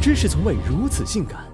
知识从未如此性感。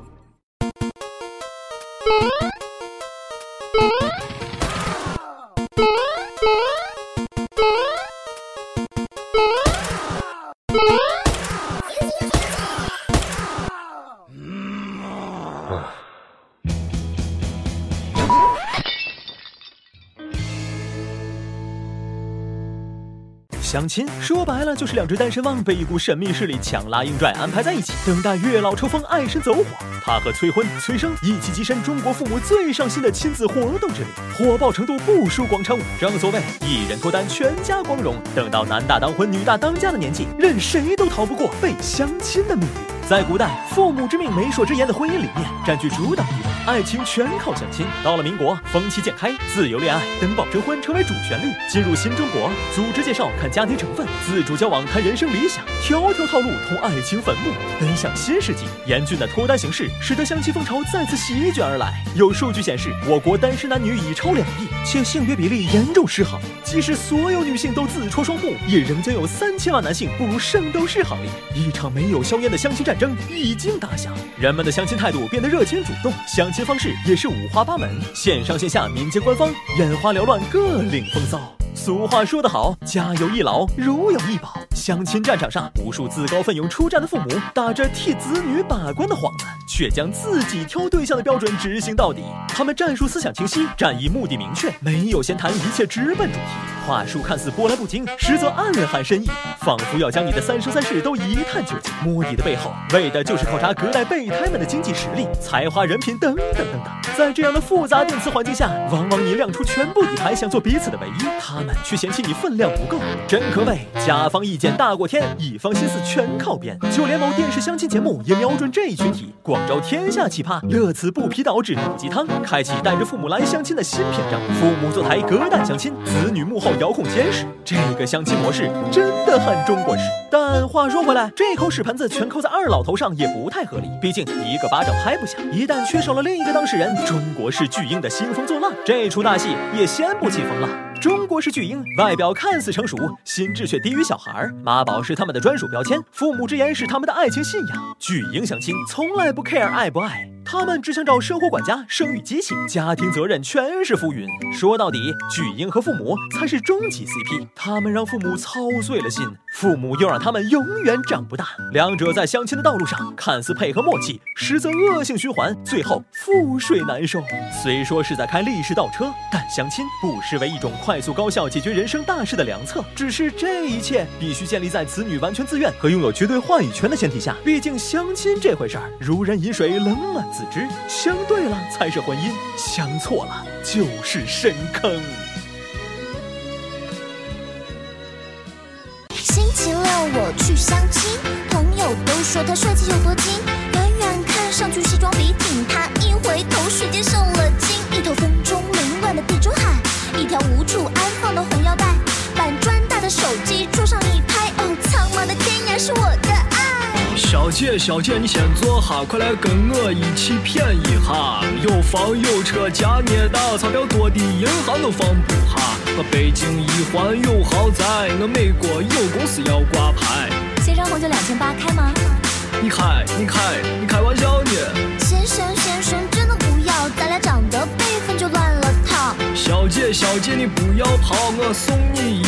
相亲说白了就是两只单身汪被一股神秘势力强拉硬拽安排在一起，等待月老抽风，爱神走火。他和催婚、催生一起跻身中国父母最上心的亲子活动之列，火爆程度不输广场舞。正所谓一人脱单，全家光荣。等到男大当婚，女大当嫁的年纪，任谁都逃不过被相亲的命运。在古代，父母之命、媒妁之言的婚姻理念占据主导地位，爱情全靠相亲。到了民国，风气渐开，自由恋爱、登报征婚成为主旋律。进入新中国，组织介绍看家庭成分，自主交往谈人生理想，条条套路同爱情坟墓。奔向新世纪，严峻的脱单形势使得相亲风潮再次席卷而来。有数据显示，我国单身男女已超两亿，且性别比例严重失衡。即使所有女性都自戳双目，也仍将有三千万男性步入圣斗士行列。一场没有硝烟的相亲战。争已经打响，人们的相亲态度变得热情主动，相亲方式也是五花八门，线上线下、民间官方，眼花缭乱，各领风骚。俗话说得好，家有一老，如有一宝。相亲战场上，无数自告奋勇出战的父母，打着替子女把关的幌子，却将自己挑对象的标准执行到底。他们战术思想清晰，战役目的明确，没有闲谈，一切直奔主题。话术看似波澜不惊，实则暗含深意，仿佛要将你的三生三世都一探究竟。摸底的背后，为的就是考察隔代备胎们的经济实力、才华、人品等等等等。在这样的复杂电磁环境下，往往你亮出全部底牌，想做彼此的唯一，他们却嫌弃你分量不够。真可谓甲方意见大过天，乙方心思全靠编。就连某电视相亲节目也瞄准这一群体，广招天下奇葩，乐此不疲导致毒鸡汤，开启带着父母来相亲的新篇章。父母坐台隔代相亲，子女幕后。遥控监视，这个相亲模式真的很中国式。但话说回来，这口屎盆子全扣在二老头上也不太合理。毕竟一个巴掌拍不响，一旦缺少了另一个当事人，中国式巨婴的兴风作浪，这出大戏也掀不起风浪。中国式巨婴外表看似成熟，心智却低于小孩儿。妈宝是他们的专属标签，父母之言是他们的爱情信仰。巨婴相亲从来不 care 爱不爱，他们只想找生活管家、生育机器，家庭责任全是浮云。说到底，巨婴和父母才是终极 CP，他们让父母操碎了心。父母又让他们永远长不大，两者在相亲的道路上看似配合默契，实则恶性循环，最后覆水难收。虽说是在开历史倒车，但相亲不失为一种快速高效解决人生大事的良策。只是这一切必须建立在子女完全自愿和拥有绝对话语权的前提下。毕竟相亲这回事儿，如人饮水，冷暖自知。相对了才是婚姻，相错了就是深坑。小姐小姐你先坐下，快来跟我一起谝一下，有房有车家捏大，钞票多的银行都放不下。我北京一环有豪宅，我美国有公司要挂牌。先生红酒两千八，开吗？你开，你开，你开玩笑呢？先生先生真的不要，咱俩长得辈分就乱了套。小姐小姐你不要跑，我送你一。